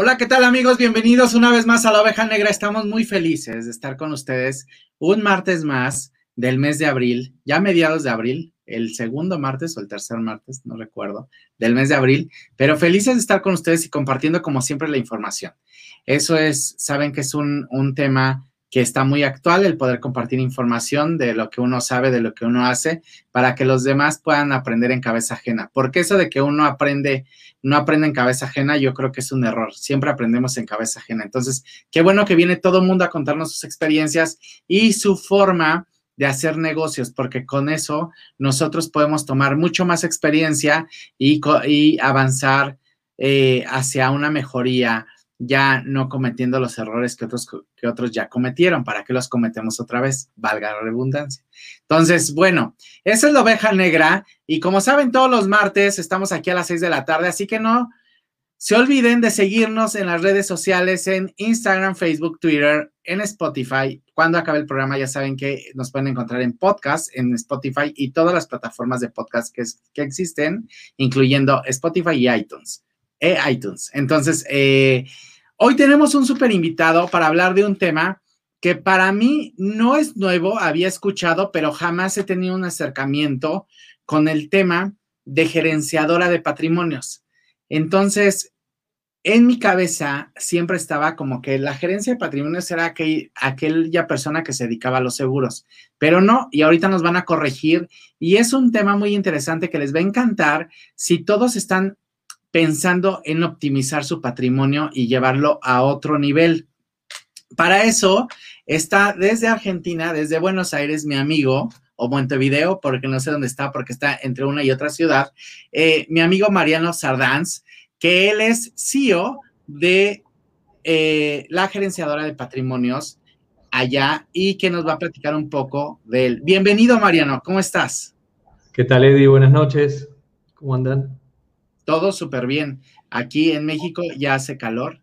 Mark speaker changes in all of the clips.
Speaker 1: Hola, ¿qué tal amigos? Bienvenidos una vez más a la oveja negra. Estamos muy felices de estar con ustedes un martes más del mes de abril, ya mediados de abril, el segundo martes o el tercer martes, no recuerdo, del mes de abril, pero felices de estar con ustedes y compartiendo como siempre la información. Eso es, saben que es un, un tema que está muy actual, el poder compartir información de lo que uno sabe, de lo que uno hace, para que los demás puedan aprender en cabeza ajena. Porque eso de que uno aprende, no aprende en cabeza ajena, yo creo que es un error. Siempre aprendemos en cabeza ajena. Entonces, qué bueno que viene todo el mundo a contarnos sus experiencias y su forma de hacer negocios, porque con eso nosotros podemos tomar mucho más experiencia y, y avanzar eh, hacia una mejoría ya no cometiendo los errores que otros, que otros ya cometieron. ¿Para qué los cometemos otra vez? Valga la redundancia. Entonces, bueno, esa es la oveja negra. Y como saben, todos los martes estamos aquí a las seis de la tarde, así que no se olviden de seguirnos en las redes sociales, en Instagram, Facebook, Twitter, en Spotify. Cuando acabe el programa ya saben que nos pueden encontrar en podcast, en Spotify y todas las plataformas de podcast que, existen, incluyendo Spotify y iTunes. E iTunes. Entonces, eh, hoy tenemos un súper invitado para hablar de un tema que para mí no es nuevo, había escuchado, pero jamás he tenido un acercamiento con el tema de gerenciadora de patrimonios. Entonces, en mi cabeza siempre estaba como que la gerencia de patrimonios era aquel, aquella persona que se dedicaba a los seguros, pero no, y ahorita nos van a corregir, y es un tema muy interesante que les va a encantar si todos están pensando en optimizar su patrimonio y llevarlo a otro nivel. Para eso está desde Argentina, desde Buenos Aires, mi amigo, o Montevideo, porque no sé dónde está, porque está entre una y otra ciudad, eh, mi amigo Mariano Sardanz, que él es CEO de eh, la gerenciadora de patrimonios allá y que nos va a platicar un poco de él. Bienvenido, Mariano, ¿cómo estás?
Speaker 2: ¿Qué tal, Eddie? Buenas noches. ¿Cómo andan?
Speaker 1: Todo súper bien. Aquí en México ya hace calor,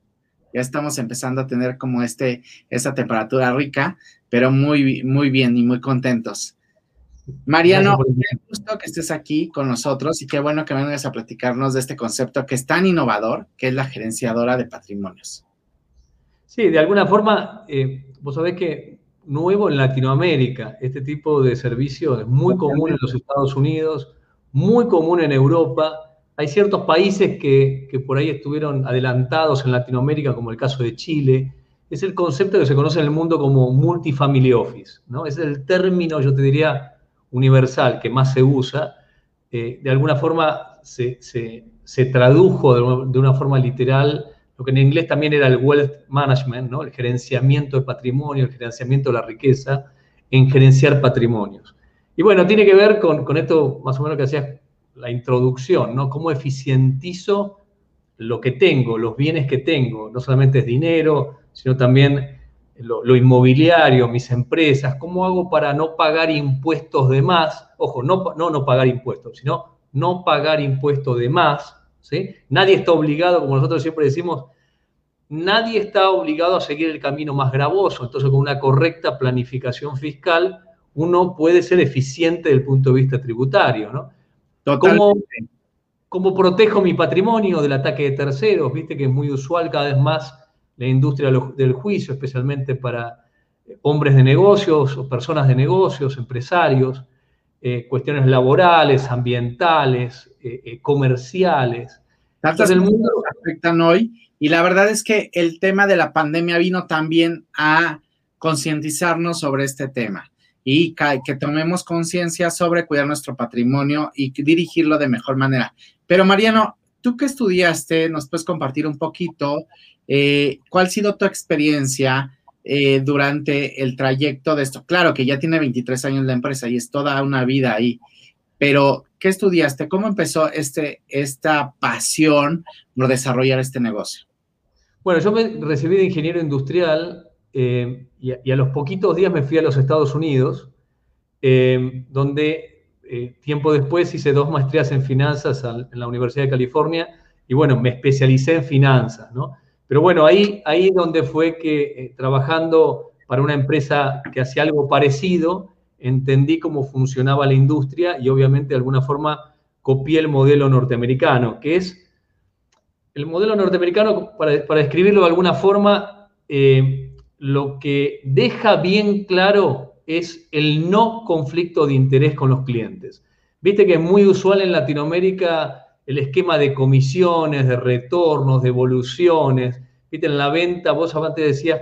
Speaker 1: ya estamos empezando a tener como este, esta temperatura rica, pero muy, muy bien y muy contentos. Mariano, qué gusto que estés aquí con nosotros y qué bueno que vengas a platicarnos de este concepto que es tan innovador, que es la gerenciadora de patrimonios.
Speaker 2: Sí, de alguna forma, eh, vos sabés que nuevo en Latinoamérica, este tipo de servicio es muy común en los Estados Unidos, muy común en Europa, hay ciertos países que, por ahí estuvieron adelantados en Latinoamérica, como el caso de Chile. Es el concepto que se conoce en el mundo como multifamily office, ¿no? Es el término, yo te diría, universal que más se usa. Eh, de alguna forma se, tradujo de una, forma literal lo que en inglés también era el wealth management, ¿no? el gerenciamiento de patrimonio, el gerenciamiento de la riqueza, en gerenciar patrimonios. Y bueno, tiene que ver con, con esto más o menos que hacías la introducción, ¿no? ¿Cómo eficientizo lo que tengo, los bienes que tengo? No solamente es dinero, sino también lo, inmobiliario, mis empresas. ¿Cómo hago para no pagar impuestos de más? Ojo, no, no, no pagar impuestos, sino no pagar impuestos de más. ¿sí? Nadie está obligado, como nosotros siempre decimos, nadie está obligado a seguir el camino más gravoso. Entonces, con una correcta planificación fiscal, uno puede ser eficiente desde el punto de vista tributario, ¿no? ¿Cómo, protejo mi patrimonio del ataque de terceros? Viste que es muy usual cada vez más la industria del juicio, especialmente para eh, hombres de negocios o personas de negocios, empresarios, eh, cuestiones laborales, ambientales, eh, comerciales.
Speaker 1: Tantas del mundo afectan hoy y la verdad es que el tema de la pandemia vino también a concientizarnos sobre este tema y que, tomemos conciencia sobre cuidar nuestro patrimonio y dirigirlo de mejor manera. Pero Mariano, tú que estudiaste, nos puedes compartir un poquito eh, cuál ha sido tu experiencia eh, durante el trayecto de esto. Claro que ya tiene 23 años la empresa y es toda una vida ahí, pero ¿qué estudiaste? ¿Cómo empezó este, esta pasión por desarrollar este negocio?
Speaker 2: Bueno, yo me recibí de ingeniero industrial eh, y, a los poquitos días me fui a los Estados Unidos, donde eh, tiempo después hice dos maestrías en finanzas en la Universidad de California y bueno, me especialicé en finanzas, ¿no? Pero bueno, ahí, ahí donde fue que eh, trabajando para una empresa que hacía algo parecido, entendí cómo funcionaba la industria y obviamente de alguna forma copié el modelo norteamericano, que es el modelo norteamericano, para, para describirlo de alguna forma, eh, lo que deja bien claro es el no conflicto de interés con los clientes. Viste que es muy usual en Latinoamérica el esquema de comisiones, de retornos, de evoluciones. Viste, en la venta, vos antes decías,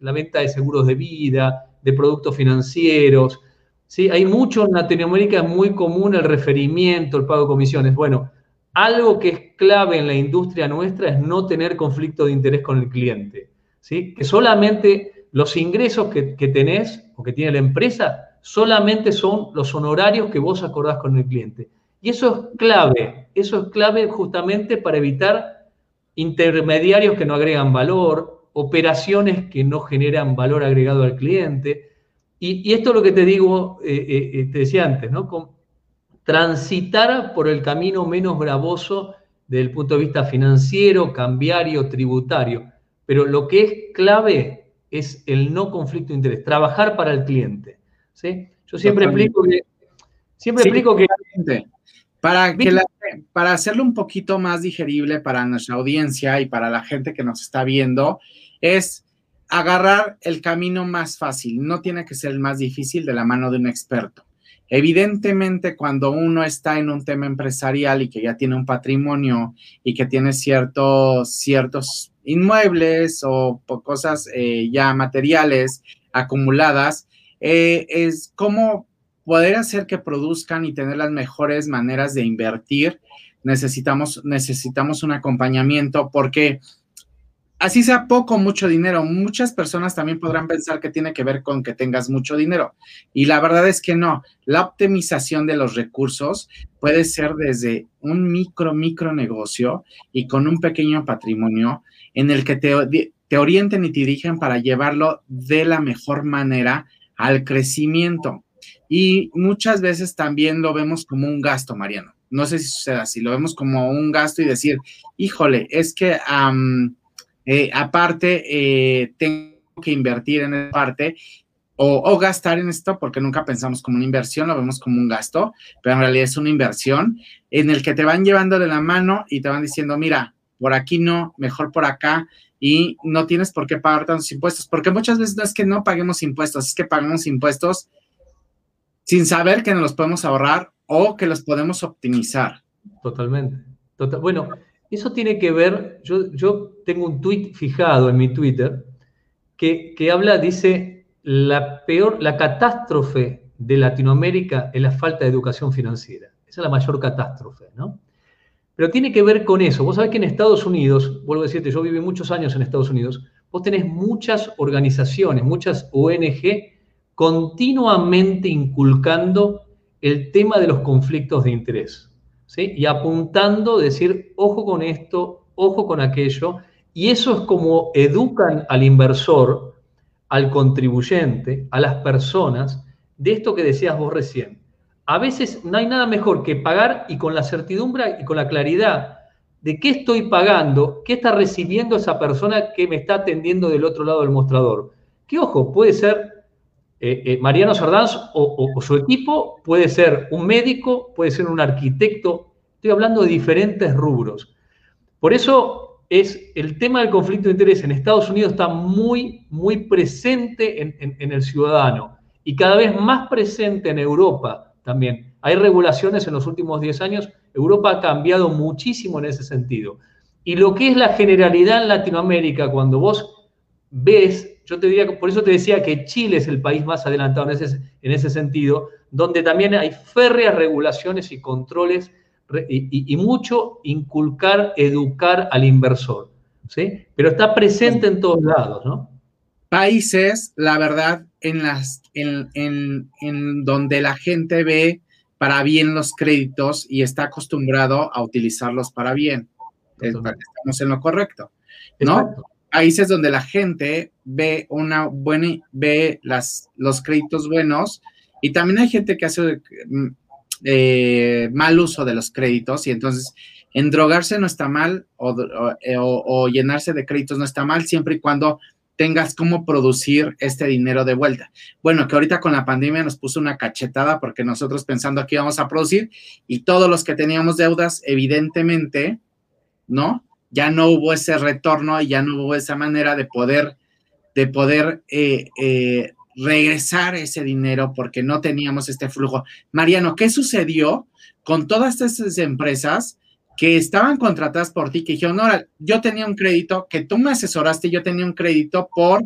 Speaker 2: la venta de seguros de vida, de productos financieros. ¿sí? Hay mucho en Latinoamérica, es muy común el referimiento, el pago de comisiones. Bueno, algo que es clave en la industria nuestra es no tener conflicto de interés con el cliente. ¿sí? Que solamente los ingresos que, que tenés o que tiene la empresa solamente son los honorarios que vos acordás con el cliente. Y eso es clave, eso es clave justamente para evitar intermediarios que no agregan valor, operaciones que no generan valor agregado al cliente. Y, esto es lo que te digo, eh, eh, eh, te decía antes, ¿no? Con, transitar por el camino menos gravoso desde el punto de vista financiero, cambiario, tributario. Pero lo que es clave es el no conflicto de interés, trabajar para el cliente. ¿sí? Yo siempre explico que... Siempre explico que...
Speaker 1: Para, que para hacerlo un poquito más digerible para nuestra audiencia y para la gente que nos está viendo, es agarrar el camino más fácil. No tiene que ser el más difícil de la mano de un experto. Evidentemente, cuando uno está en un tema empresarial y que ya tiene un patrimonio y que tiene ciertos, ciertos inmuebles o cosas eh, ya materiales acumuladas, eh, es cómo poder hacer que produzcan y tener las mejores maneras de invertir. Necesitamos, necesitamos un acompañamiento porque así sea poco o mucho dinero, muchas personas también podrán pensar que tiene que ver con que tengas mucho dinero. Y la verdad es que no. La optimización de los recursos puede ser desde un micro, micro negocio y con un pequeño patrimonio en el que te, te orienten y te dirigen para llevarlo de la mejor manera al crecimiento. Y muchas veces también lo vemos como un gasto, Mariano. No sé si sucede así, lo vemos como un gasto y decir, híjole, es que eh, aparte, eh, tengo que invertir en esa parte o, gastar en esto porque nunca pensamos como una inversión, lo vemos como un gasto, pero en realidad es una inversión en el que te van llevando de la mano y te van diciendo, mira, por aquí no, mejor por acá y no tienes por qué pagar tantos impuestos, porque muchas veces no es que no paguemos impuestos, es que pagamos impuestos sin saber que nos los podemos ahorrar o que los podemos optimizar.
Speaker 2: Totalmente. Total, bueno, eso tiene que ver, yo, yo tengo un tweet fijado en mi Twitter que, que habla, dice, la peor, la catástrofe de Latinoamérica es la falta de educación financiera. Esa es la mayor catástrofe, ¿no? Pero tiene que ver con eso. Vos sabés que en Estados Unidos, vuelvo a decirte, yo viví muchos años en Estados Unidos, vos tenés muchas organizaciones, muchas ONG continuamente inculcando el tema de los conflictos de interés. Y apuntando, decir, ojo con esto, ojo con aquello, y eso es como educan al inversor, al contribuyente, a las personas, de esto que decías vos recién. A veces no hay nada mejor que pagar y con la certidumbre y con la claridad de qué estoy pagando, qué está recibiendo esa persona que me está atendiendo del otro lado del mostrador. Que ojo, puede ser eh, eh, Mariano Sardanz o, su equipo, puede ser un médico, puede ser un arquitecto, estoy hablando de diferentes rubros. Por eso es el tema del conflicto de interés en Estados Unidos está muy, muy presente en, el ciudadano y cada vez más presente en Europa también. Hay regulaciones en los últimos 10 años, Europa ha cambiado muchísimo en ese sentido. Y lo que es la generalidad en Latinoamérica, cuando vos ves yo te diría, por eso te decía que Chile es el país más adelantado en ese, en ese sentido, donde también hay férreas regulaciones y controles y, mucho inculcar, educar al inversor, ¿sí? Pero está presente en todos lados, ¿no?
Speaker 1: Países, la verdad, en, las, en, en donde la gente ve para bien los créditos y está acostumbrado a utilizarlos para bien. Estamos en lo correcto, ¿no? países donde la gente ve una buena, ve las, los créditos buenos y también hay gente que hace mm, eh, mal uso de los créditos y entonces Endrogarse no está mal eh, o, llenarse de créditos no está mal, siempre y cuando tengas cómo producir este dinero de vuelta. Bueno, que ahorita con la pandemia nos puso una cachetada porque nosotros pensando que íbamos a producir y todos los que teníamos deudas, evidentemente, ¿no? Ya no hubo ese retorno y ya no hubo esa manera de poder, de poder eh, eh, regresar ese dinero porque no teníamos este flujo. Mariano, ¿qué sucedió con todas estas empresas que estaban contratadas por ti, que dijeron, ahora, yo tenía un crédito, que tú me asesoraste, yo tenía un crédito por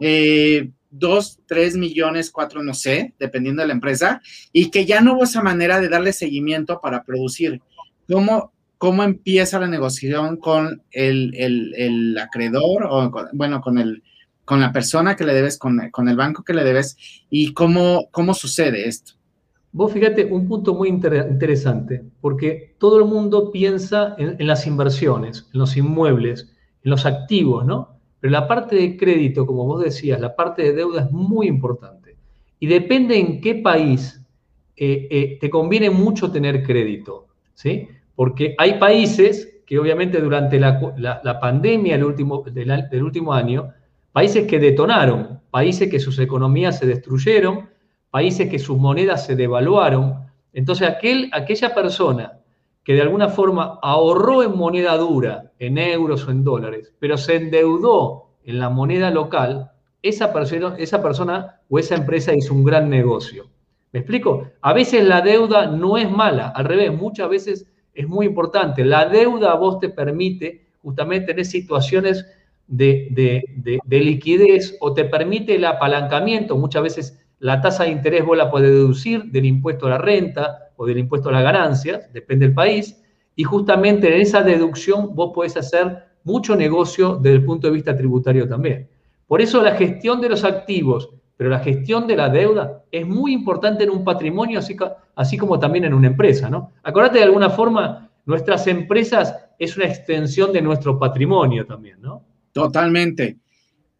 Speaker 1: eh, dos, tres millones, cuatro, no sé, dependiendo de la empresa, y que ya no hubo esa manera de darle seguimiento para producir. ¿Cómo, cómo empieza la negociación con el, el, acreedor o, bueno, con el con la persona que le debes, con, con el banco que le debes, y cómo, cómo sucede esto?
Speaker 2: Vos fíjate, un punto muy interesante, porque todo el mundo piensa en, las inversiones, en los inmuebles, en los activos, ¿no? Pero la parte de crédito, como vos decías, la parte de deuda es muy importante. Y depende en qué país eh, eh, te conviene mucho tener crédito, ¿sí? Porque hay países que obviamente durante la, pandemia del último, del último año, países que detonaron, países que sus economías se destruyeron, países que sus monedas se devaluaron. Entonces, aquel, aquella persona que de alguna forma ahorró en moneda dura, en euros o en dólares, pero se endeudó en la moneda local, esa persona, esa persona o esa empresa hizo un gran negocio. ¿Me explico? A veces la deuda no es mala, al revés, muchas veces es muy importante. La deuda a vos te permite justamente tener situaciones de, de liquidez o te permite el apalancamiento, muchas veces la tasa de interés vos la podés deducir del impuesto a la renta o del impuesto a la ganancia, depende del país, y justamente en esa deducción vos podés hacer mucho negocio desde el punto de vista tributario también. Por eso la gestión de los activos, pero la gestión de la deuda es muy importante en un patrimonio, así, así como también en una empresa, ¿no? Acordate de alguna forma, nuestras empresas es una extensión de nuestro patrimonio también, ¿no?
Speaker 1: Totalmente.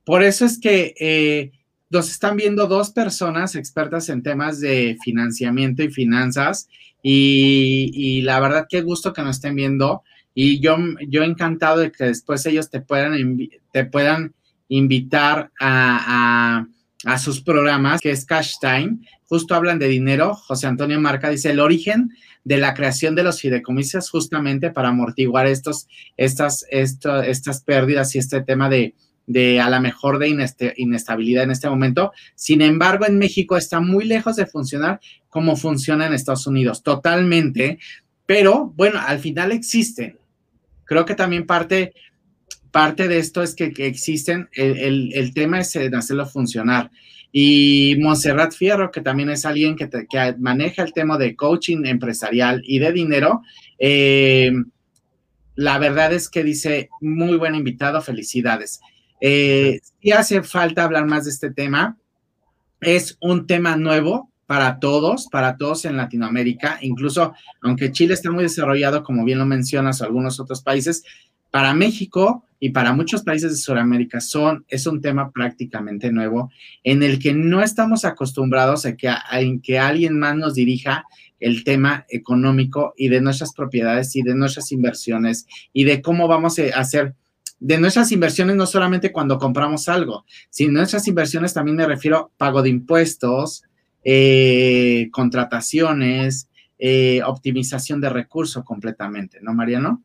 Speaker 1: Por eso es que eh, nos están viendo dos personas expertas en temas de financiamiento y finanzas y, la verdad qué gusto que nos estén viendo y yo, yo encantado de que después ellos te puedan, te puedan invitar a, a, sus programas, que es Cash Time. Justo hablan de dinero. José Antonio Marca dice el origen de la creación de los fideicomisos justamente para amortiguar estos, estas, estas pérdidas y este tema de, de a la mejor de inestabilidad en este momento. Sin embargo, en México está muy lejos de funcionar como funciona en Estados Unidos, totalmente. Pero bueno, al final existen. Creo que también parte, parte de esto es que, existen, el, tema es hacerlo funcionar. Y Montserrat Fierro, que también es alguien que, maneja el tema de coaching empresarial y de dinero, eh, la verdad es que dice, muy buen invitado, felicidades. Eh, si hace falta hablar más de este tema. Es un tema nuevo para todos, para todos en Latinoamérica, incluso aunque Chile está muy desarrollado, como bien lo mencionas, o algunos otros países, para México y para muchos países de Sudamérica son, es un tema prácticamente nuevo en el que no estamos acostumbrados a que, a, en que alguien más nos dirija el tema económico y de nuestras propiedades y de nuestras inversiones y de cómo vamos a hacer de nuestras inversiones no solamente cuando compramos algo, sino nuestras inversiones también me refiero a pago de impuestos, eh, contrataciones, eh, optimización de recursos completamente, ¿no, Mariano?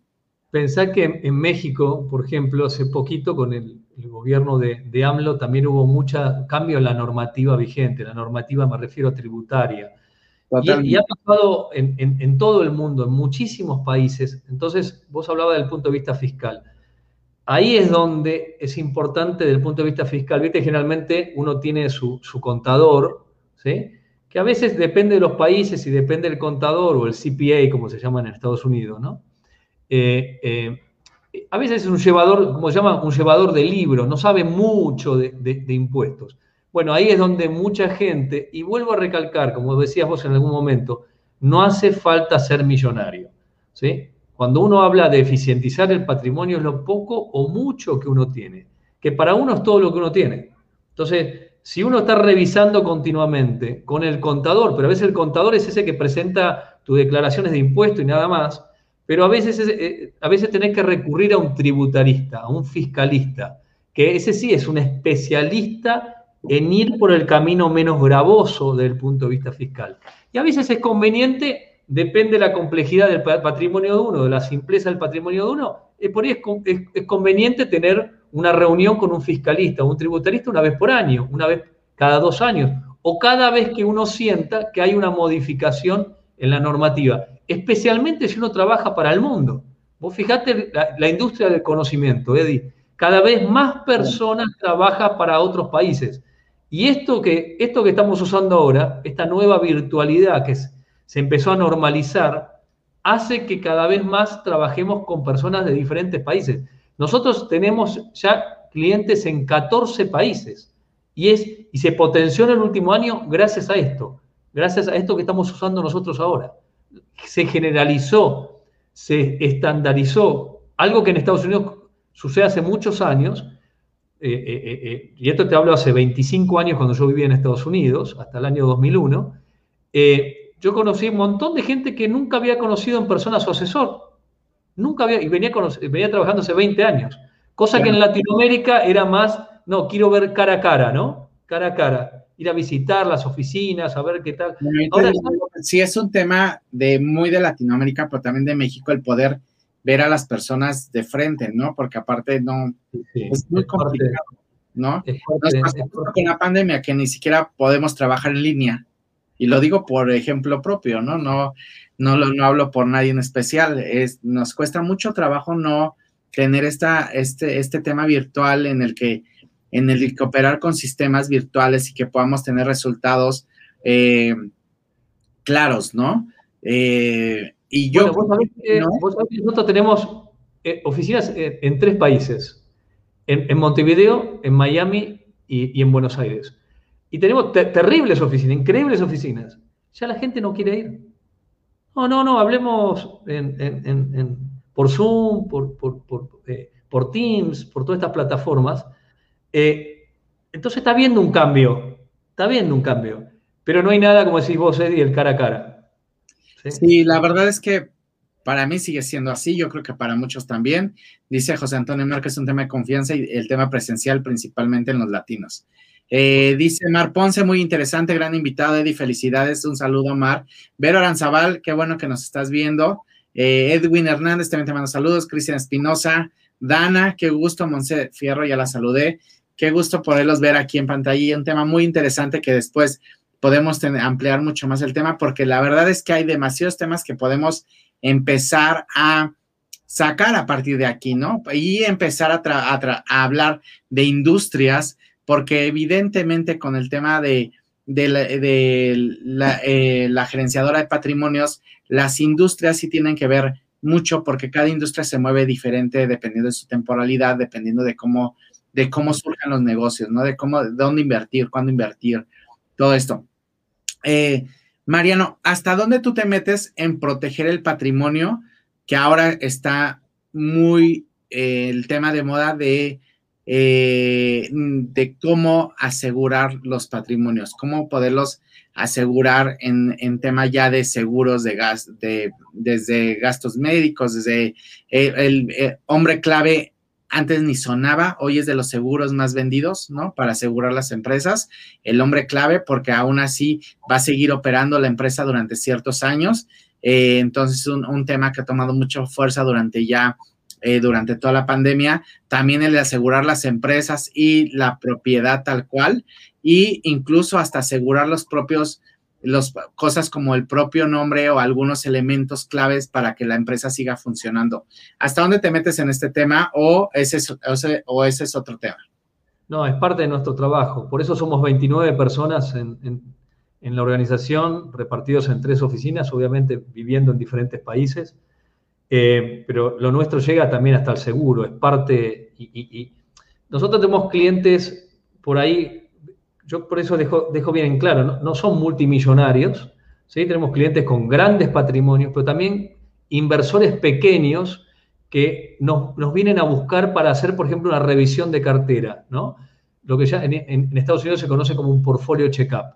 Speaker 2: Pensá que en México, por ejemplo, hace poquito con el, gobierno de, AMLO también hubo mucho cambio en la normativa vigente, la normativa me refiero a tributaria. Y, ha pasado en, en, todo el mundo, en muchísimos países. Entonces, vos hablabas del punto de vista fiscal. Ahí es donde es importante desde el punto de vista fiscal. Viste, generalmente uno tiene su, contador, ¿sí? que a veces depende de los países y depende del contador o el CPA, como se llama en Estados Unidos, ¿no? Eh, eh, a veces es un llevador, como se llama, un llevador de libros, no sabe mucho de, de, impuestos. Bueno, ahí es donde mucha gente, y vuelvo a recalcar, como decías vos en algún momento, no hace falta ser millonario, ¿sí? Cuando uno habla de eficientizar el patrimonio es lo poco o mucho que uno tiene, que para uno es todo lo que uno tiene. Entonces, si uno está revisando continuamente con el contador, pero a veces el contador es ese que presenta tus declaraciones de impuesto y nada más, pero a veces, eh, a veces tenés que recurrir a un tributarista, a un fiscalista, que ese sí es un especialista en ir por el camino menos gravoso desde el punto de vista fiscal. Y a veces es conveniente, depende de la complejidad del patrimonio de uno, de la simpleza del patrimonio de uno, es por ahí es, conveniente tener una reunión con un fiscalista o un tributarista una vez por año, una vez cada dos años, o cada vez que uno sienta que hay una modificación en la normativa, especialmente si uno trabaja para el mundo. Vos fijate la, industria del conocimiento, Eddie, cada vez más personas trabajan para otros países. Y esto que, esto que estamos usando ahora, esta nueva virtualidad que se empezó a normalizar, hace que cada vez más trabajemos con personas de diferentes países. Nosotros tenemos ya clientes en 14 países y, es, y se potenció en el último año gracias a esto, gracias a esto que estamos usando nosotros ahora. Se generalizó, se estandarizó, algo que en Estados Unidos sucede hace muchos años, eh, eh, eh, y esto te hablo hace 25 años cuando yo vivía en Estados Unidos, hasta el año 2001, yo conocí un montón de gente que nunca había conocido en persona a su asesor. Nunca había, y venía, venía trabajando hace 20 años. Cosa que en Latinoamérica era más, no, quiero ver cara a cara, ¿no? Cara a cara. Ir a visitar las oficinas, a ver qué tal.
Speaker 1: Ahora, sí, es un tema de muy de Latinoamérica, pero también de México, el poder ver a las personas de frente, ¿no? Porque aparte no, es muy complicado, ¿no? Es con la pandemia que ni siquiera podemos trabajar en línea. Y lo digo por ejemplo propio, ¿no? No, no, no hablo por nadie en especial. Es, nos cuesta mucho trabajo no tener esta, este, este tema virtual en el que en el que operar con sistemas virtuales y que podamos tener resultados eh, claros, ¿no? Eh, y yo...
Speaker 2: vos nosotros tenemos eh, oficinas en, tres países, en, Montevideo, en Miami y, en Buenos Aires. Y tenemos terribles oficinas, increíbles oficinas. Ya la gente no quiere ir. No, no, no, hablemos por Zoom, por, eh, por, Teams, por todas estas plataformas. Eh, entonces está viendo un cambio, está viendo un cambio. Pero no hay nada, como decís vos, Eddie, el cara a cara.
Speaker 1: ¿sí? la verdad es que para mí sigue siendo así, yo creo que para muchos también. Dice José Antonio Mer que es un tema de confianza y el tema presencial principalmente en los latinos. Eh, dice Mar Ponce, muy interesante, gran invitado, Eddie, felicidades, un saludo, Mar. Vero Aranzabal, qué bueno que nos estás viendo. Eh, Edwin Hernández también te mando saludos. Cristian Espinosa, Dana, qué gusto, Monse Fierro, ya la saludé. Qué gusto poderlos ver aquí en pantalla. Un tema muy interesante que después podemos ampliar mucho más el tema, porque la verdad es que hay demasiados temas que podemos empezar a sacar a partir de aquí, ¿no? Y empezar a, hablar de industrias, porque evidentemente con el tema de, la, eh, la, gerenciadora de patrimonios, las industrias sí tienen que ver mucho porque cada industria se mueve diferente dependiendo de su temporalidad, dependiendo de cómo, de cómo surjan los negocios, ¿no? De cómo, de dónde invertir, cuándo invertir, todo esto. Eh, Mariano, ¿hasta dónde tú te metes en proteger el patrimonio que ahora está muy eh, el tema de moda de, eh, de cómo asegurar los patrimonios, cómo poderlos asegurar en, en tema ya de seguros de gas, de, desde gastos médicos, desde el hombre clave antes ni sonaba, hoy es de los seguros más vendidos, ¿no? Para asegurar las empresas, el hombre clave, porque aún así va a seguir operando la empresa durante ciertos años. Eh, entonces, un, un, tema que ha tomado mucha fuerza durante ya, eh, durante toda la pandemia, también el de asegurar las empresas y la propiedad tal cual, y incluso hasta asegurar los propios los, cosas como el propio nombre o algunos elementos claves para que la empresa siga funcionando. ¿Hasta dónde te metes en este tema o ese, o ese es otro tema?
Speaker 2: No, es parte de nuestro trabajo. Por eso somos 29 personas en, la organización, repartidos en tres oficinas, obviamente viviendo en diferentes países. Eh, pero lo nuestro llega también hasta el seguro, es parte, y nosotros tenemos clientes por ahí yo por eso dejo, dejo bien en claro, no, son multimillonarios, ¿sí? tenemos clientes con grandes patrimonios, pero también inversores pequeños que nos, vienen a buscar para hacer, por ejemplo, una revisión de cartera, ¿no? Lo que ya en, Estados Unidos se conoce como un portfolio check-up.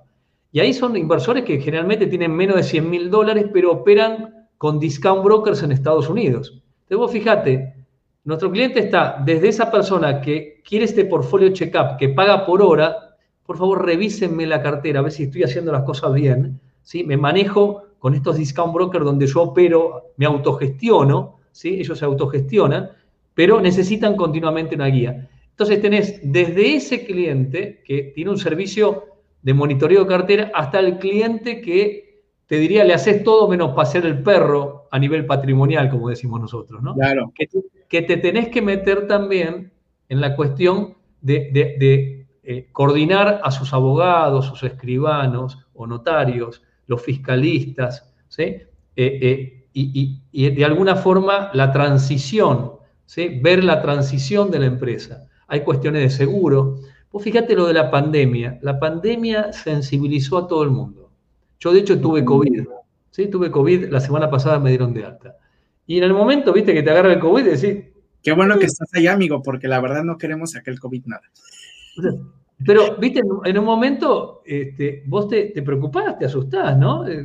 Speaker 2: Y ahí son inversores que generalmente tienen menos de 100 mil dólares, pero operan con discount brokers en Estados Unidos. Entonces vos fíjate, nuestro cliente está desde esa persona que quiere este portfolio check-up, que paga por hora, por favor revísenme la cartera, a ver si estoy haciendo las cosas bien, ¿sí? Me manejo con estos discount brokers donde yo opero, me autogestiono, ¿sí? Ellos se autogestionan, pero necesitan continuamente una guía. Entonces tenés desde ese cliente que tiene un servicio de monitoreo de cartera hasta el cliente que te diría le haces todo menos pasear el perro a nivel patrimonial, como decimos nosotros, ¿no?
Speaker 1: Claro.
Speaker 2: Que, te tenés que meter también en la cuestión de, eh, coordinar a sus abogados, sus escribanos o notarios, los fiscalistas, ¿sí? Eh, eh, y, y, de alguna forma la transición, ¿sí? ver la transición de la empresa. Hay cuestiones de seguro. Vos fíjate lo de la pandemia. La pandemia sensibilizó a todo el mundo. Yo de hecho tuve COVID. ¿sí? Tuve COVID, la semana pasada me dieron de alta. Y en el momento, viste, que te agarra el COVID, decís...
Speaker 1: Qué bueno que estás allá, amigo, porque la verdad no queremos aquel COVID nada.
Speaker 2: Pero, viste, en un momento este, vos te, te preocupás, te asustás, ¿no? Eh,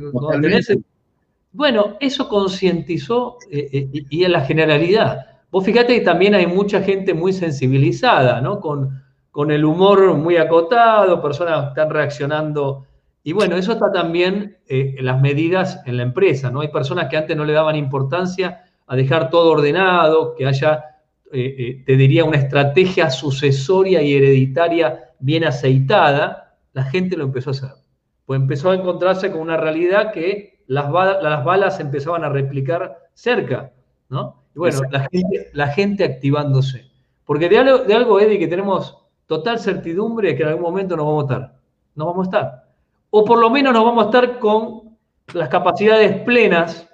Speaker 2: bueno, eso concientizó eh, eh, y en la generalidad. Vos fíjate que también hay mucha gente muy sensibilizada, ¿no? Con, con el humor muy acotado, personas están reaccionando. Y bueno, eso está también eh, en las medidas en la empresa, ¿no? Hay personas que antes no le daban importancia a dejar todo ordenado, que haya, eh, eh, te diría, una estrategia sucesoria y hereditaria bien aceitada, la gente lo empezó a hacer. Pues empezó a encontrarse con una realidad que las, las balas empezaban a replicar cerca, ¿no? Y bueno, la gente, activándose. Porque de algo, de algo, Eddie, que tenemos total certidumbre es que en algún momento nos vamos a estar. No vamos a estar. O por lo menos nos vamos a estar con las capacidades plenas,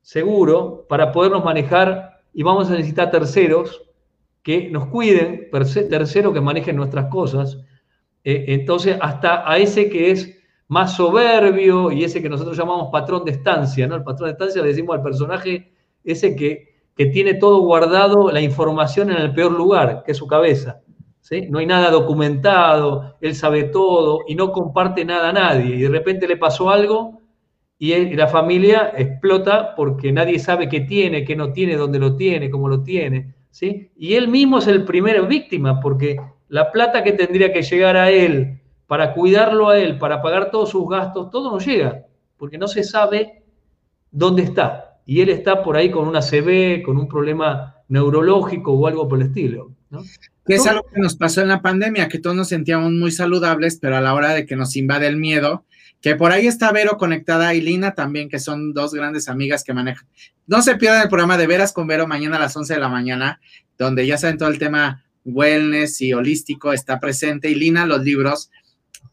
Speaker 2: seguro, para podernos manejar y vamos a necesitar terceros que nos cuiden, terceros que manejen nuestras cosas. Eh, entonces, hasta a ese que es más soberbio y ese que nosotros llamamos patrón de estancia, ¿no? El patrón de estancia le decimos al personaje ese que que tiene todo guardado, la información en el peor lugar, que es su cabeza. No hay nada documentado, él sabe todo y no comparte nada a nadie. Y de repente le pasó algo y, la familia explota porque nadie sabe qué tiene, qué no tiene, dónde lo tiene, cómo lo tiene. ¿sí? Y él mismo es el primer víctima porque la plata que tendría que llegar a él para cuidarlo a él, para pagar todos sus gastos, todo no llega, porque no se sabe dónde está y él está por ahí con una CB, con un problema neurológico o algo por el estilo. ¿No?
Speaker 1: Que es algo que nos pasó en la pandemia, que todos nos sentíamos muy saludables, pero a la hora de que nos invade el miedo, que por ahí está Vero conectada y Lina también, que son dos grandes amigas que manejan. No se pierdan el programa de Veras con Vero mañana a las 11 de la mañana, donde ya saben todo el tema wellness y holístico está presente, y Lina los libros,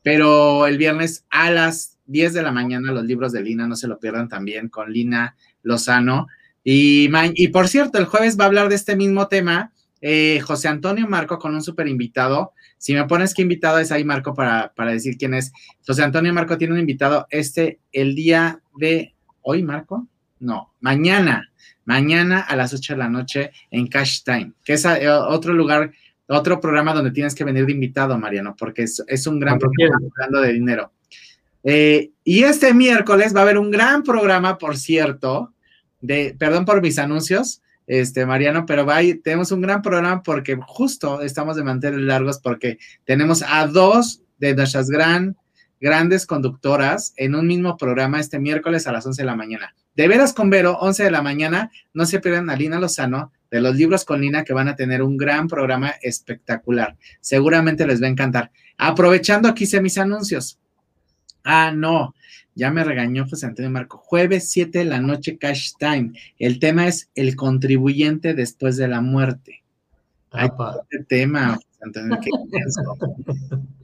Speaker 1: pero el viernes a las 10 de la mañana los libros de Lina, no se lo pierdan también con Lina Lozano. Y, y por cierto, el jueves va a hablar de este mismo tema eh, José Antonio Marco con un super invitado. Si me pones qué invitado es ahí, Marco, para, para decir quién es. José Antonio Marco tiene un invitado este el día de hoy, Marco. No, mañana, mañana a las 8 de la noche en Cash Time, que es eh, otro lugar, otro programa donde tienes que venir de invitado, Mariano, porque es, es un gran programa hablando de dinero. Eh, y este miércoles va a haber un gran programa, por cierto, de, perdón por mis anuncios, este, Mariano, pero va tenemos un gran programa porque justo estamos de mantener largos porque tenemos a dos de nuestras gran, grandes conductoras en un mismo programa este miércoles a las 11 de la mañana. De veras con Vero, 11 de la mañana, no se pierdan a Lina Lozano de los libros con Lina que van a tener un gran programa espectacular. Seguramente les va a encantar. Aprovechando aquí hice mis anuncios. Ah, no, ya me regañó José Antonio Marco. Jueves 7 de la noche, Cash Time. El tema es el contribuyente después de la muerte. Ay, este tema, José Antonio, qué intenso.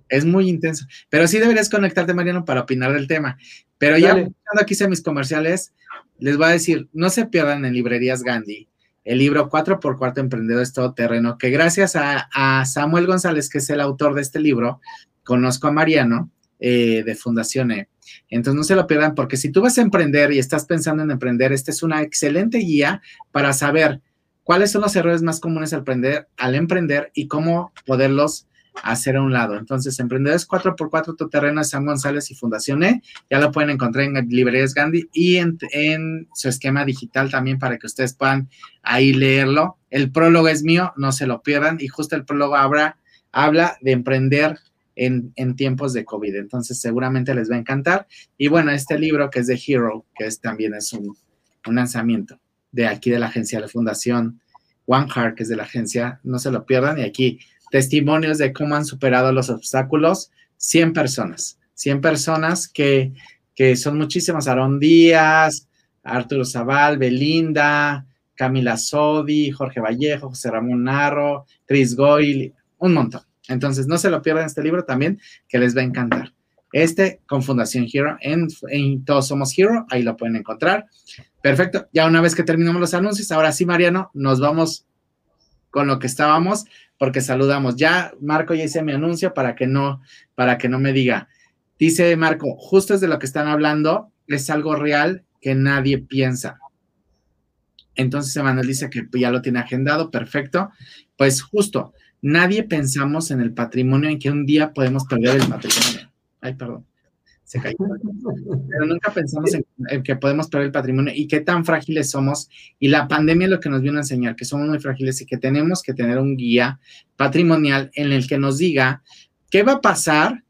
Speaker 1: es muy intenso. Pero sí deberías conectarte, Mariano, para opinar del tema. Pero ya cuando aquí hice mis comerciales, les voy a decir, no se pierdan en librerías Gandhi el libro 4x4 Emprendedor es todo terreno, que gracias a, a Samuel González, que es el autor de este libro, conozco a Mariano, eh, de Fundación E. Entonces no se lo pierdan porque si tú vas a emprender y estás pensando en emprender, esta es una excelente guía para saber cuáles son los errores más comunes al emprender, al emprender y cómo poderlos hacer a un lado. Entonces, Emprendedores 4x4 Tu Terreno San González y Fundación E, ya lo pueden encontrar en Librerías Gandhi y en, su esquema digital también para que ustedes puedan ahí leerlo. El prólogo es mío, no se lo pierdan y justo el prólogo habla de emprender en, en, tiempos de COVID. Entonces, seguramente les va a encantar. Y bueno, este libro que es de Hero, que es, también es un, lanzamiento de aquí de la agencia, de la Fundación One Heart, que es de la agencia, no se lo pierdan. Y aquí testimonios de cómo han superado los obstáculos, 100 personas, 100 personas que, son muchísimas, Aaron Díaz, Arturo Zaval, Belinda, Camila Sodi, Jorge Vallejo, José Ramón Narro, Chris Goyle, un montón. Entonces, no se lo pierdan este libro también, que les va a encantar. Este con Fundación Hero, en, en, Todos Somos Hero, ahí lo pueden encontrar. Perfecto, ya una vez que terminamos los anuncios, ahora sí, Mariano, nos vamos con lo que estábamos, porque saludamos. Ya, Marco, ya hice mi anuncio para que no, para que no me diga. Dice Marco, justo es de lo que están hablando, es algo real que nadie piensa. Entonces Emanuel dice que ya lo tiene agendado, perfecto. Pues justo, nadie pensamos en el patrimonio, en que un día podemos perder el patrimonio. Ay, perdón, se cayó. Pero nunca pensamos en, que podemos perder el patrimonio y qué tan frágiles somos. Y la pandemia es lo que nos vino a enseñar, que somos muy frágiles y que tenemos que tener un guía patrimonial en el que nos diga qué va a pasar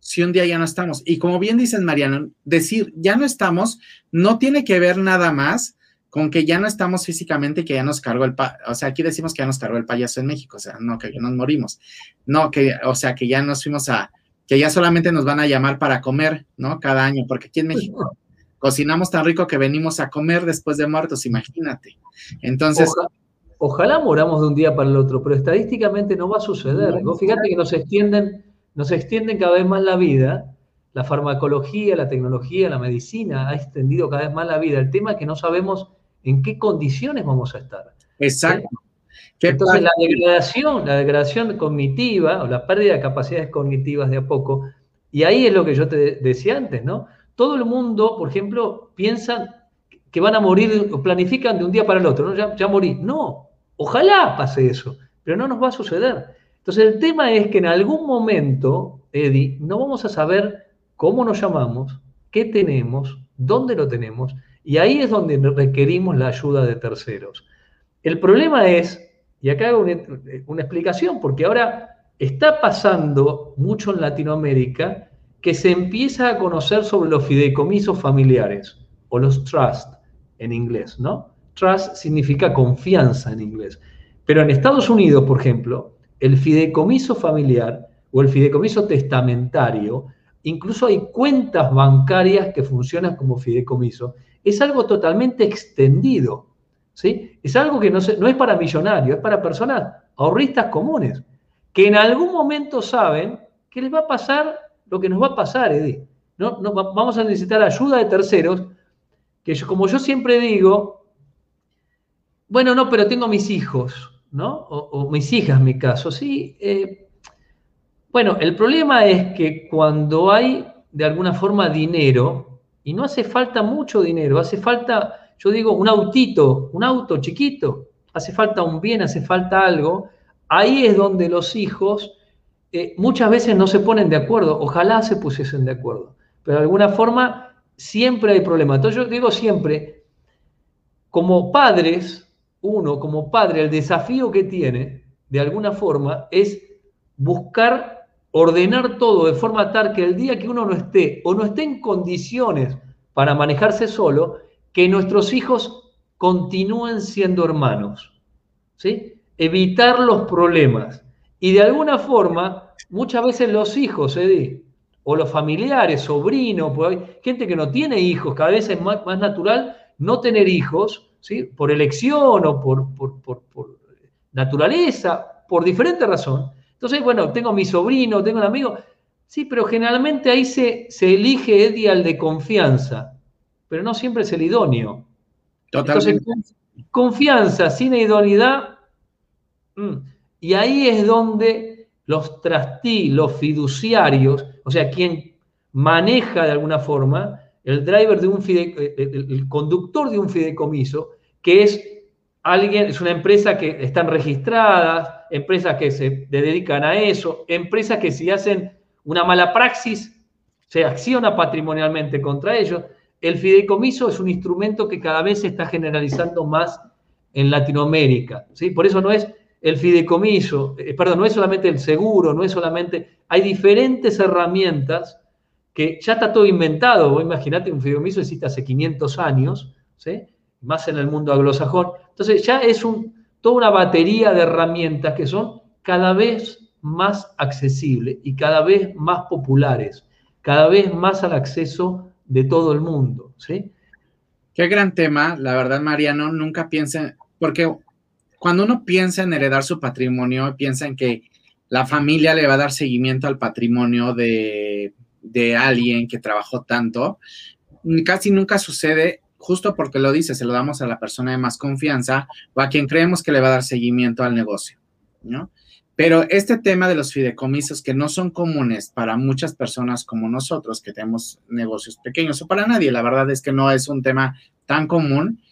Speaker 1: si un día ya no estamos. Y como bien dices, Mariano, decir ya no estamos no tiene que ver nada más con que ya no estamos físicamente, que ya nos cargó el, o sea, aquí decimos que ya nos cargó el payaso en México, o sea, no, que ya nos morimos, no, que, o sea, que ya nos fuimos a, que ya solamente nos van a llamar para comer, ¿no? Cada año, porque aquí en México cocinamos tan rico que venimos a comer después de muertos, imagínate. Entonces...
Speaker 2: Ojalá, moramos de un día para el otro, pero estadísticamente no va a suceder. fíjate que nos extienden, nos extienden cada vez más la vida, la farmacología, la tecnología, la medicina ha extendido cada vez más la vida. El tema es que no sabemos en qué condiciones vamos a estar.
Speaker 1: Exacto.
Speaker 2: Entonces la degradación, la degradación cognitiva o la pérdida de capacidades cognitivas de a poco, y ahí es lo que yo te decía antes, ¿no? Todo el mundo, por ejemplo, piensa que van a morir o planifican de un día para el otro, ¿no? Ya, ya morí. No, ojalá pase eso, pero no nos va a suceder. Entonces el tema es que en algún momento, Eddie, no vamos a saber cómo nos llamamos, qué tenemos, dónde lo tenemos, y ahí es donde requerimos la ayuda de terceros. El problema es, y acá hago una, explicación, porque ahora está pasando mucho en Latinoamérica que se empieza a conocer sobre los fideicomisos familiares, o los trust en inglés, ¿no? Trust significa confianza en inglés. Pero en Estados Unidos, por ejemplo, el fideicomiso familiar o el fideicomiso testamentario, incluso hay cuentas bancarias que funcionan como fideicomiso, es algo totalmente extendido. ¿sí? Es algo que no, es para millonarios, es para personas ahorristas comunes, que en algún momento saben que les va a pasar lo que nos va a pasar. ¿no? no vamos a necesitar ayuda de terceros, que como yo siempre digo, bueno, no, pero tengo mis hijos, ¿no? O, mis hijas, en mi caso, sí. Eh, bueno, el problema es que cuando hay de alguna forma dinero, y no hace falta mucho dinero, hace falta, yo digo, un autito, un auto chiquito, hace falta un bien, hace falta algo. Ahí es donde los hijos eh, muchas veces no se ponen de acuerdo, ojalá se pusiesen de acuerdo, pero de alguna forma siempre hay problemas. Entonces yo digo siempre, como padres, uno como padre, el desafío que tiene, de alguna forma, es buscar ordenar todo de forma tal que el día que uno no esté o no esté en condiciones para manejarse solo, que nuestros hijos continúen siendo hermanos. ¿sí? Evitar los problemas. Y de alguna forma, muchas veces los hijos, o los familiares, sobrinos, gente que no tiene hijos, cada vez es más, natural no tener hijos, ¿sí? por elección o por, por, por, por naturaleza, por diferente razón entonces, bueno, tengo mi sobrino, tengo un amigo. Sí, pero generalmente ahí se, se elige Eddie al de confianza, pero no siempre es el idóneo. Totalmente. Entonces, confianza sin idoneidad. Mm, y ahí es donde los trastí, los fiduciarios, o sea, quien maneja de alguna forma el driver de un fideicomiso, el, el conductor de un fideicomiso, que es alguien, es una empresa que están registradas, empresas que se dedican a eso, empresas que si hacen una mala praxis, se acciona patrimonialmente contra ellos. El fideicomiso es un instrumento que cada vez se está generalizando más en Latinoamérica. ¿sí? Por eso no es el fideicomiso, eh, perdón, no es solamente el seguro, no es solamente, hay diferentes herramientas que ya está todo inventado. Vos imaginate, un fideicomiso existe hace 500 años, ¿sí? Más en el mundo anglosajón. Entonces ya es toda una batería de herramientas que son cada vez más accesibles y cada vez más populares, cada vez más al acceso de todo el mundo. ¿sí?
Speaker 1: Qué gran tema, la verdad, Mariano, nunca piensen, porque cuando uno piensa en heredar su patrimonio, piensa en que la familia le va a dar seguimiento al patrimonio de, de alguien que trabajó tanto, casi nunca sucede justo porque lo dice, se lo damos a la persona de más confianza o a quien creemos que le va a dar seguimiento al negocio, ¿no? Pero este tema de los fideicomisos que no son comunes para muchas personas como nosotros que tenemos negocios pequeños o para nadie, la verdad es que no es un tema tan común,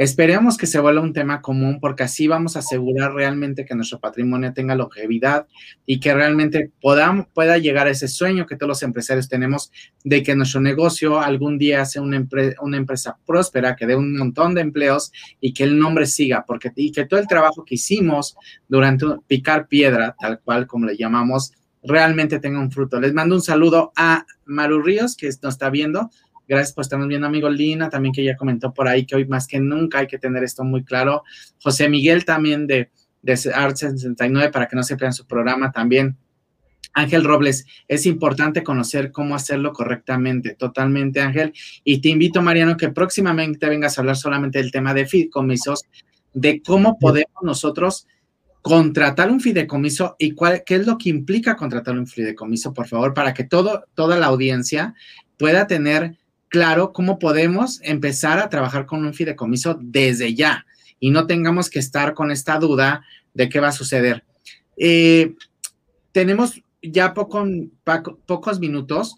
Speaker 1: Esperemos que se vuelva un tema común porque así vamos a asegurar realmente que nuestro patrimonio tenga longevidad y que realmente podamos, pueda llegar a ese sueño que todos los empresarios tenemos de que nuestro negocio algún día sea una, una empresa próspera, que dé un montón de empleos y que el nombre siga, porque y que todo el trabajo que hicimos durante picar piedra, tal cual como le llamamos, realmente tenga un fruto. Les mando un saludo a Maru Ríos, que nos está viendo. Gracias por estarnos viendo, amigo Lina, también que ya comentó por ahí que hoy más que nunca hay que tener esto muy claro. José Miguel también de, de Art 69 para que no se pierdan su programa también. Ángel Robles, es importante conocer cómo hacerlo correctamente, totalmente Ángel. Y te invito, Mariano, que próximamente vengas a hablar solamente del tema de fideicomisos, de cómo podemos nosotros contratar un fideicomiso y cuál, qué es lo que implica contratar un fideicomiso, por favor, para que todo, toda la audiencia pueda tener claro cómo podemos empezar a trabajar con un fideicomiso desde ya y no tengamos que estar con esta duda de qué va a suceder. Eh, tenemos ya pocos minutos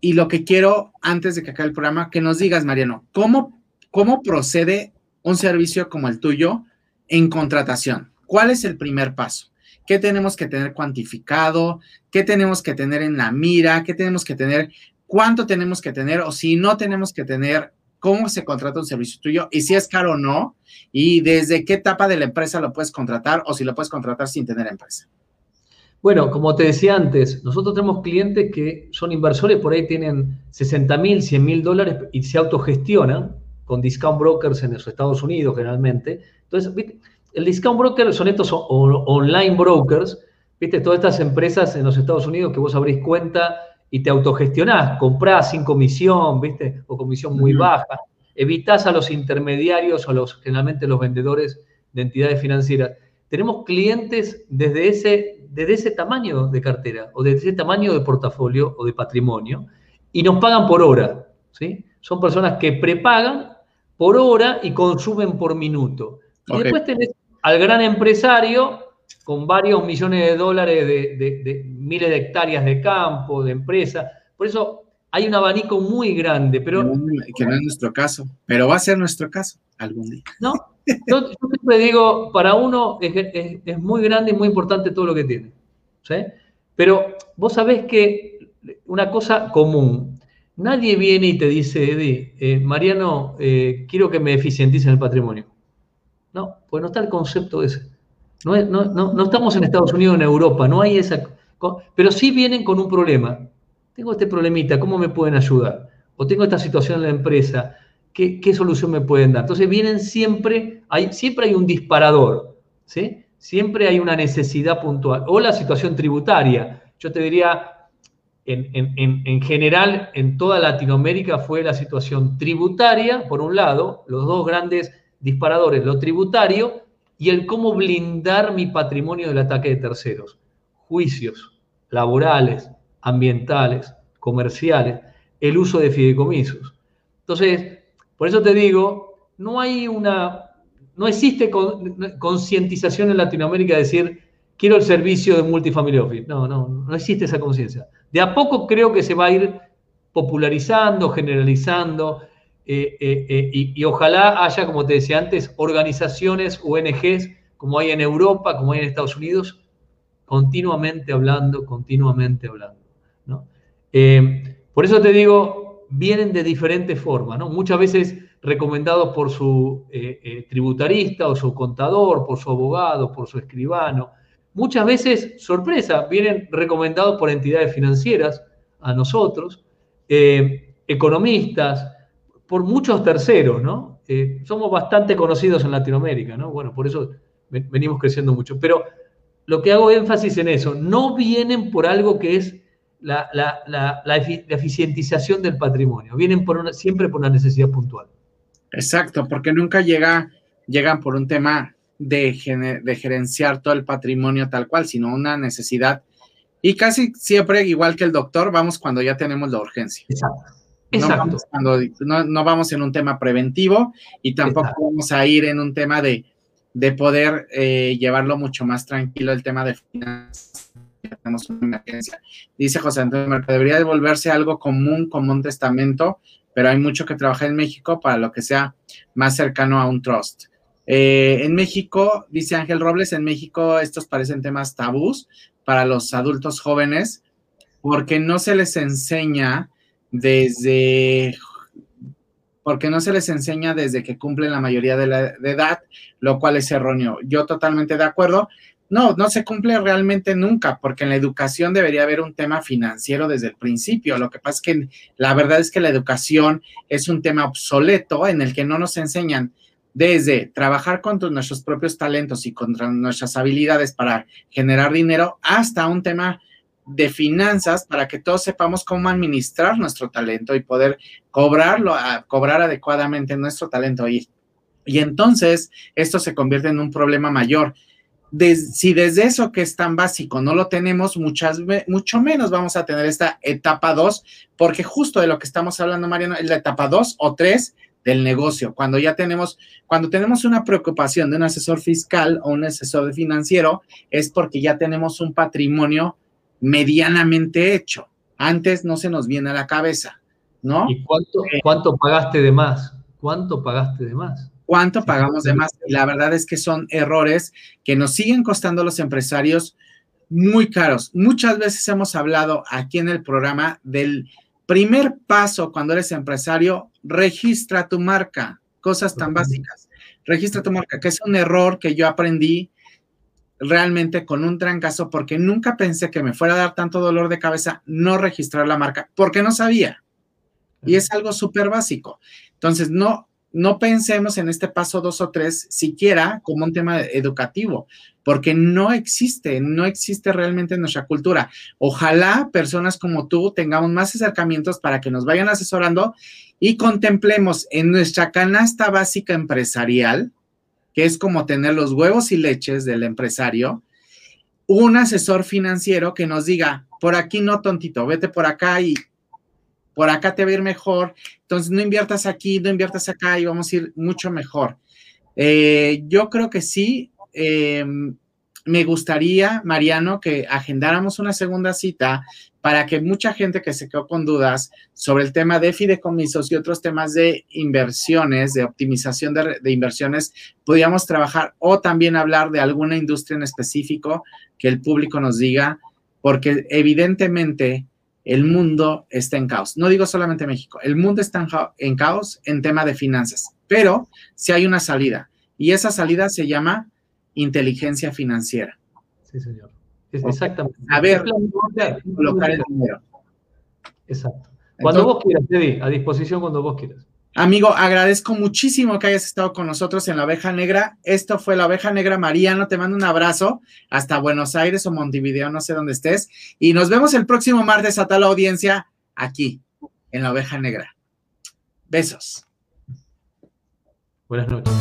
Speaker 1: y lo que quiero antes de que acabe el programa, que nos digas, Mariano, ¿cómo, cómo procede un servicio como el tuyo en contratación? ¿Cuál es el primer paso? ¿Qué tenemos que tener cuantificado? ¿Qué tenemos que tener en la mira? ¿Qué tenemos que tener cuánto tenemos que tener o si no tenemos que tener, cómo se contrata un servicio tuyo y si es caro o no y desde qué etapa de la empresa lo puedes contratar o si lo puedes contratar sin tener empresa.
Speaker 2: Bueno, como te decía antes, nosotros tenemos clientes que son inversores, por ahí tienen 60 mil, 100 mil dólares y se autogestionan con discount brokers en los Estados Unidos generalmente. Entonces, el discount broker son estos online brokers, ¿viste? Todas estas empresas en los Estados Unidos que vos abrís cuenta y te autogestionás, comprás sin comisión, ¿viste? O comisión muy baja, evitas a los intermediarios o los, generalmente los vendedores de entidades financieras. Tenemos clientes desde ese, desde ese tamaño de cartera o desde ese tamaño de portafolio o de patrimonio y nos pagan por hora, ¿sí? Son personas que prepagan por hora y consumen por minuto. Y después tenés al gran empresario con varios millones de dólares de, miles de hectáreas de campo, de empresa. Por eso hay un abanico muy grande, pero...
Speaker 1: que no es nuestro caso, pero va a ser nuestro caso algún día.
Speaker 2: No, yo, siempre digo, para uno es, muy grande y muy importante todo lo que tiene. ¿sí? Pero vos sabés que una cosa común, nadie viene y te dice, Eddie, eh, Mariano, eh, quiero que me eficienticen el patrimonio. No, pues no está el concepto ese. No, estamos en Estados Unidos, en Europa, no hay esa... Pero sí vienen con un problema. Tengo este problemita, ¿cómo me pueden ayudar? O tengo esta situación en la empresa, ¿qué, solución me pueden dar? Entonces vienen siempre, hay, siempre hay un disparador, ¿sí? Siempre hay una necesidad puntual. O la situación tributaria. Yo te diría, en, en, general, en toda Latinoamérica fue la situación tributaria, por un lado, los dos grandes disparadores, lo tributario y el cómo blindar mi patrimonio del ataque de terceros. Juicios laborales, ambientales, comerciales, el uso de fideicomisos. Entonces, por eso te digo, no hay una, no existe concientización en Latinoamérica de decir, quiero el servicio de multifamily office. No, no, no existe esa conciencia. De a poco creo que se va a ir popularizando, generalizando. Y, ojalá haya, como te decía antes, organizaciones, ONGs, como hay en Europa, como hay en Estados Unidos, continuamente hablando, continuamente hablando. por eso te digo, vienen de diferentes formas, ¿no? Muchas veces recomendados por su eh, eh, tributarista o su contador, por su abogado, por su escribano. Muchas veces, sorpresa, vienen recomendados por entidades financieras a nosotros, eh, economistas, por muchos terceros, ¿no? somos bastante conocidos en Latinoamérica, ¿no? Bueno, por eso venimos creciendo mucho. Pero lo que hago énfasis en eso, no vienen por algo que es la, eficientización del patrimonio, vienen por siempre por una necesidad puntual.
Speaker 1: Exacto, porque nunca llega, llegan por un tema de, de gerenciar todo el patrimonio tal cual, sino una necesidad. Y casi siempre, igual que el doctor, vamos cuando ya tenemos la urgencia.
Speaker 2: Exacto.
Speaker 1: No, vamos, cuando, no, vamos en un tema preventivo y tampoco vamos a ir en un tema de, de poder eh, llevarlo mucho más tranquilo el tema de finanzas. Tenemos una emergencia. Dice José Antonio debería devolverse algo común como un testamento pero hay mucho que trabajar en México para lo que sea más cercano a un trust. Eh, en México, dice Ángel Robles, en México estos parecen temas tabús para los adultos jóvenes porque no se les enseña desde porque no se les enseña desde que cumplen la mayoría de, la, edad, lo cual es erróneo. Yo totalmente de acuerdo. No, no se cumple realmente nunca, porque en la educación debería haber un tema financiero desde el principio. Lo que pasa es que la verdad es que la educación es un tema obsoleto en el que no nos enseñan desde trabajar contra nuestros propios talentos y contra nuestras habilidades para generar dinero hasta un tema de finanzas para que todos sepamos cómo administrar nuestro talento y poder cobrarlo, cobrar adecuadamente nuestro talento. Y, y entonces esto se convierte en un problema mayor si desde eso que es tan básico no lo tenemos, muchas, mucho menos vamos a tener esta etapa 2, porque justo de lo que estamos hablando, Mariano, es la etapa 2 o 3 del negocio. Cuando ya tenemos, cuando tenemos una preocupación de un asesor fiscal o un asesor financiero, es porque ya tenemos un patrimonio medianamente hecho. Antes no se nos viene a la cabeza, ¿no?
Speaker 2: ¿Y cuánto, cuánto pagaste de más? ¿Cuánto pagaste de más?
Speaker 1: cuánto pagamos de más. Y la verdad es que son errores que nos siguen costando a los empresarios muy caros. Muchas veces hemos hablado aquí en el programa del primer paso cuando eres empresario, registra tu marca, cosas tan básicas. Registra tu marca, que es un error que yo aprendí realmente con un trancazo porque nunca pensé que me fuera a dar tanto dolor de cabeza no registrar la marca porque no sabía. Y es algo súper básico. Entonces, no, no pensemos en este paso dos o tres siquiera como un tema educativo, porque no existe, no existe realmente en nuestra cultura. Ojalá personas como tú tengamos más acercamientos para que nos vayan asesorando y contemplemos en nuestra canasta básica empresarial, que es como tener los huevos y leches del empresario, un asesor financiero que nos diga, por aquí no tontito, vete por acá y por acá te va a ir mejor, entonces no inviertas aquí, no inviertas acá y vamos a ir mucho mejor. Eh, yo creo que sí, em, me gustaría, Mariano, que agendáramos una segunda cita para que mucha gente que se quedó con dudas sobre el tema de fideicomisos y otros temas de inversiones, de optimización de, de inversiones, pudiéramos trabajar o también hablar de alguna industria en específico que el público nos diga, porque evidentemente el mundo está en caos. No digo solamente México, el mundo está en, caos en tema de finanzas, pero si hay una salida y esa salida se llama inteligencia financiera.
Speaker 2: Sí, señor. Exactamente.
Speaker 1: A ver, colocar el dinero.
Speaker 2: Exacto. Cuando vos quieras, Teddy, a disposición cuando vos quieras.
Speaker 1: Amigo, agradezco muchísimo que hayas estado con nosotros en la oveja negra. Esto fue la oveja negra Mariano. Te mando un abrazo hasta Buenos Aires o Montevideo, no sé dónde estés. Y nos vemos el próximo martes a tal audiencia aquí en la oveja negra. Besos.
Speaker 2: Buenas noches.